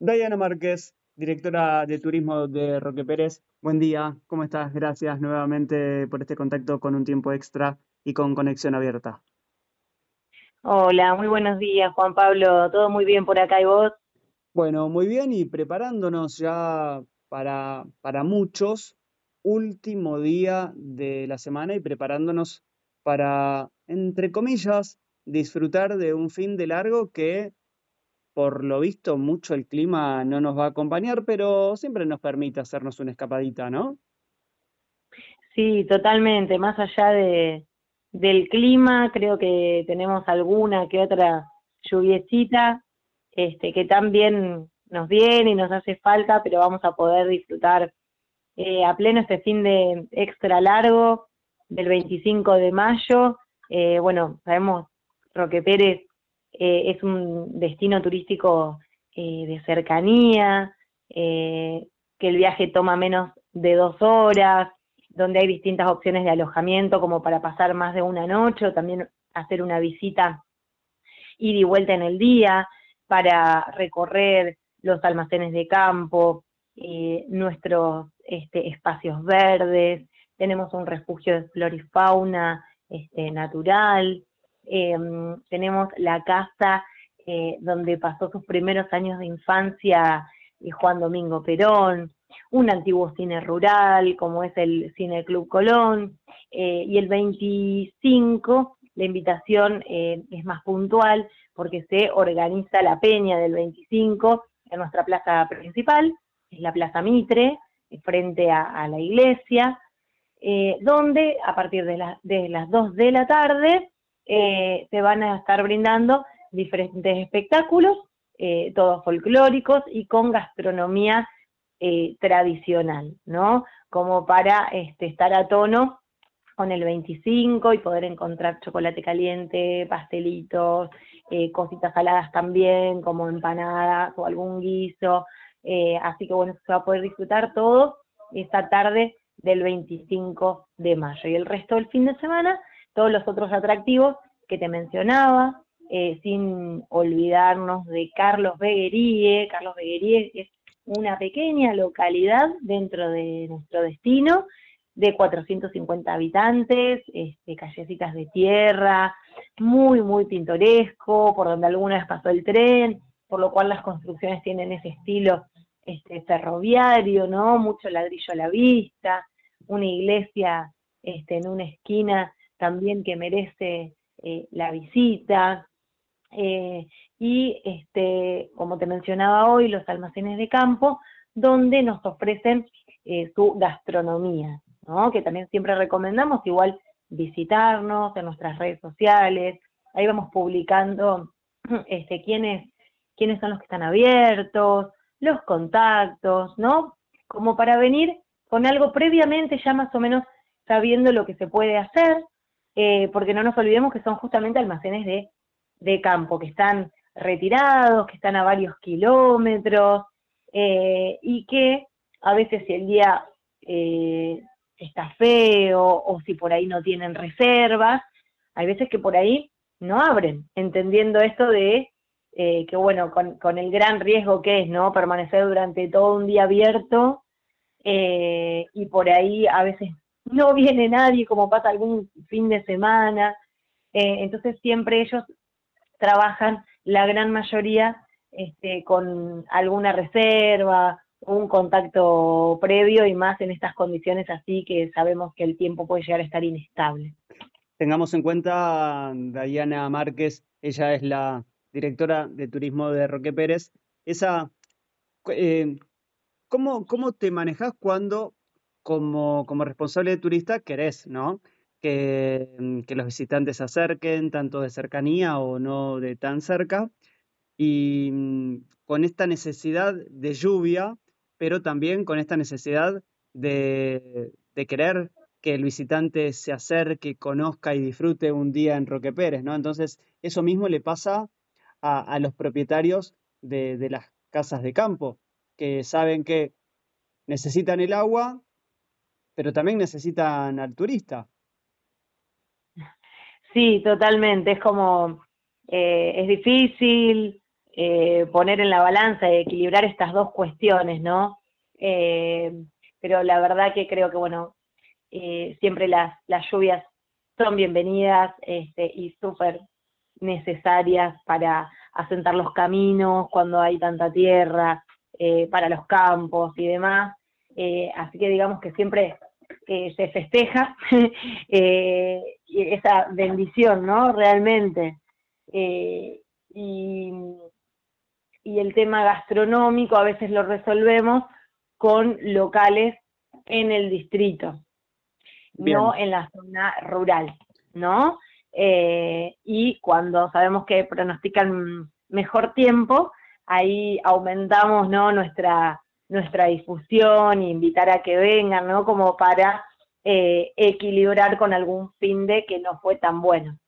Diana Márquez, directora de turismo de Roque Pérez. Buen día, ¿cómo estás? Gracias nuevamente por este contacto con un tiempo extra y con conexión abierta. Hola, muy buenos días, Juan Pablo. ¿Todo muy bien por acá y vos? Bueno, muy bien y preparándonos ya para, para muchos, último día de la semana y preparándonos para, entre comillas, disfrutar de un fin de largo que por lo visto mucho el clima no nos va a acompañar, pero siempre nos permite hacernos una escapadita, ¿no? Sí, totalmente. Más allá de, del clima, creo que tenemos alguna que otra lluviecita, este, que también nos viene y nos hace falta, pero vamos a poder disfrutar eh, a pleno este fin de extra largo del 25 de mayo. Eh, bueno, sabemos, Roque Pérez eh, es un destino turístico eh, de cercanía, eh, que el viaje toma menos de dos horas, donde hay distintas opciones de alojamiento como para pasar más de una noche o también hacer una visita ida y vuelta en el día para recorrer los almacenes de campo, nuestros este, espacios verdes, tenemos un refugio de flora y fauna este, natural, Em, tenemos la casa eh, donde pasó sus primeros años de infancia eh, Juan Domingo Perón, un antiguo cine rural como es el Cine Club Colón, eh, y el 25 la invitación es más puntual porque se organiza la peña del 25 en nuestra plaza principal, es la Plaza Mitre, frente a, la iglesia, donde a partir de, de las 2 de la tarde eh, se van a estar brindando diferentes espectáculos, eh, todos folclóricos y con gastronomía eh, tradicional, ¿no? Como para este, estar a tono con el 25 y poder encontrar chocolate caliente, pastelitos, cositas saladas también, como empanadas o algún guiso. así que bueno, se va a poder disfrutar todo esta tarde del 25 de mayo. Y el resto del fin de semana todos los otros atractivos que te mencionaba, eh, sin olvidarnos de Carlos Begueríe. Carlos Begueríe es una pequeña localidad dentro de nuestro destino, de 450 habitantes, este, callecitas de tierra, muy, muy pintoresco, por donde alguna vez pasó el tren, por lo cual las construcciones tienen ese estilo este, ferroviario, ¿no? Mucho ladrillo a la vista, una iglesia este, en una esquina también que merece eh, la visita. Eh, y, este, como te mencionaba hoy, los almacenes de campo, donde nos ofrecen eh, su gastronomía, ¿no? que también siempre recomendamos igual visitarnos en nuestras redes sociales. Ahí vamos publicando este, quiénes, quiénes son los que están abiertos, los contactos, ¿no? Como para venir con algo previamente ya más o menos sabiendo lo que se puede hacer, eh, porque no nos olvidemos que son justamente almacenes de, campo, que están retirados, que están a varios kilómetros, eh, y que a veces si el día eh, está feo o si por ahí no tienen reservas, hay veces que por ahí no abren, entendiendo esto de que bueno, con, con, el gran riesgo que es, ¿no? Permanecer durante todo un día abierto y por ahí a veces no viene nadie como pasa algún fin de semana, eh, entonces siempre ellos trabajan la gran mayoría este, con alguna reserva, un contacto previo y más en estas condiciones así que sabemos que el tiempo puede llegar a estar inestable. Tengamos en cuenta, Diana Márquez, ella es la directora de turismo de Roque Pérez. Esa, eh, ¿cómo, ¿Cómo te manejas cuando como, como responsable de turista querés, ¿no? Que, mm, que, los visitantes se acerquen, tanto de cercanía o no de tan cerca, y mm, con esta necesidad de lluvia, pero también con esta necesidad de, de querer que el visitante se acerque, conozca y disfrute un día en Roque Pérez, ¿no? Entonces, eso mismo le pasa a, a los propietarios de, de las casas de campo, que saben que necesitan el agua, pero también necesitan al turista. Sí, totalmente. Es como, eh, es difícil, eh, poner en la balanza y equilibrar estas dos cuestiones, ¿no? Eh, pero la verdad que creo que, bueno, eh, siempre las, las lluvias son bienvenidas este, y súper necesarias para asentar los caminos cuando hay tanta tierra, para los campos y demás. así que digamos que siempre se festeja esa bendición, ¿no? Realmente. y, y el tema gastronómico a veces lo resolvemos con locales en el distrito, no en la zona rural, ¿no? Eh, y cuando sabemos que pronostican mejor tiempo, ahí aumentamos, ¿no? Nuestra, nuestra difusión e invitar a que vengan, ¿no? Como para eh, equilibrar con algún fin de que no fue tan bueno.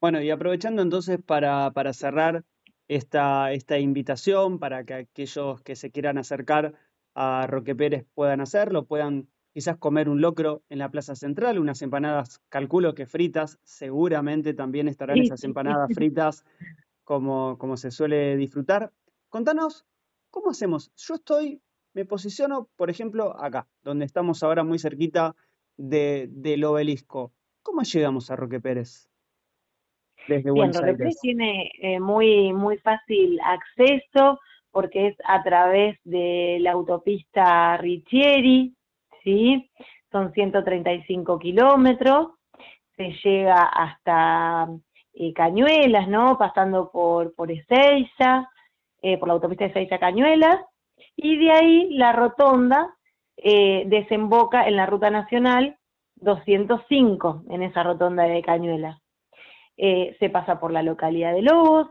Bueno, y aprovechando entonces para, para cerrar, esta, esta invitación para que aquellos que se quieran acercar a Roque Pérez puedan hacerlo, puedan quizás comer un locro en la Plaza Central, unas empanadas, calculo que fritas, seguramente también estarán esas empanadas fritas como, como se suele disfrutar. Contanos, ¿cómo hacemos? Yo estoy, me posiciono, por ejemplo, acá, donde estamos ahora muy cerquita de, del obelisco. ¿Cómo llegamos a Roque Pérez? desde Buenos Aires. tiene eh, muy, muy fácil acceso porque es a través de la autopista Richieri, ¿sí? Son 135 kilómetros, se llega hasta eh, Cañuelas, ¿no? Pasando por, por Ezeiza, eh, por la autopista Ezeiza Cañuelas, y de ahí la rotonda desemboca en la ruta nacional 205, en esa rotonda de Cañuelas. Eh, se pasa por la localidad de Lobos,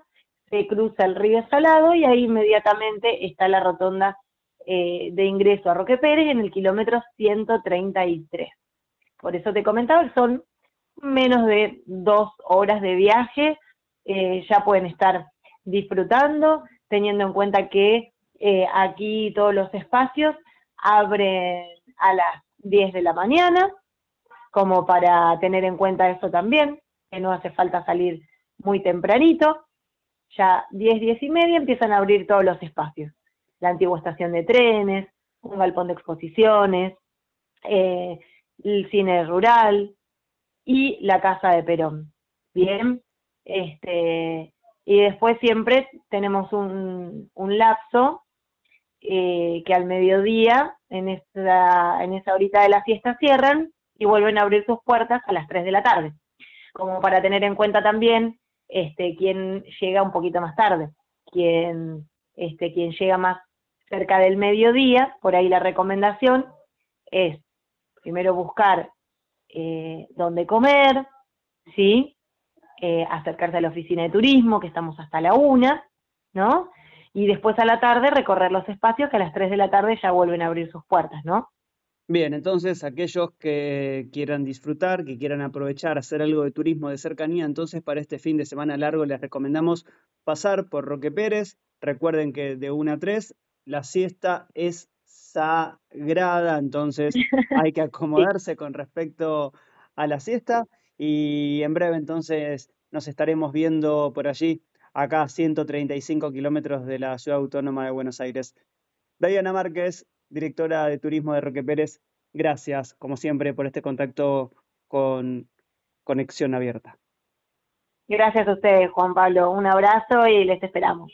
se cruza el río Salado y ahí inmediatamente está la rotonda eh, de ingreso a Roque Pérez en el kilómetro 133. Por eso te comentaba, son menos de dos horas de viaje, eh, ya pueden estar disfrutando, teniendo en cuenta que aquí todos los espacios abren a las 10 de la mañana, como para tener en cuenta eso también no hace falta salir muy tempranito. Ya 10, 10 y media empiezan a abrir todos los espacios. La antigua estación de trenes, un galpón de exposiciones, eh, el cine rural y la casa de Perón. Bien, este, y después siempre tenemos un, lapso eh, que al mediodía, en esa, en esa horita de la fiesta, cierran y vuelven a abrir sus puertas a las 3 de la tarde como para tener en cuenta también este, quién llega un poquito más tarde, quién, este, quien llega más cerca del mediodía, por ahí la recomendación es primero buscar eh, dónde comer, ¿sí? Eh, acercarse a la oficina de turismo, que estamos hasta la una, ¿no? Y después a la tarde recorrer los espacios que a las 3 de la tarde ya vuelven a abrir sus puertas, ¿no? Bien, entonces aquellos que quieran disfrutar, que quieran aprovechar, hacer algo de turismo de cercanía, entonces para este fin de semana largo les recomendamos pasar por Roque Pérez. Recuerden que de 1 a 3 la siesta es sagrada, entonces hay que acomodarse con respecto a la siesta y en breve entonces nos estaremos viendo por allí, acá a 135 kilómetros de la ciudad autónoma de Buenos Aires. Diana Márquez, directora de turismo de Roque Pérez, gracias, como siempre, por este contacto con Conexión Abierta. Gracias a ustedes, Juan Pablo. Un abrazo y les esperamos.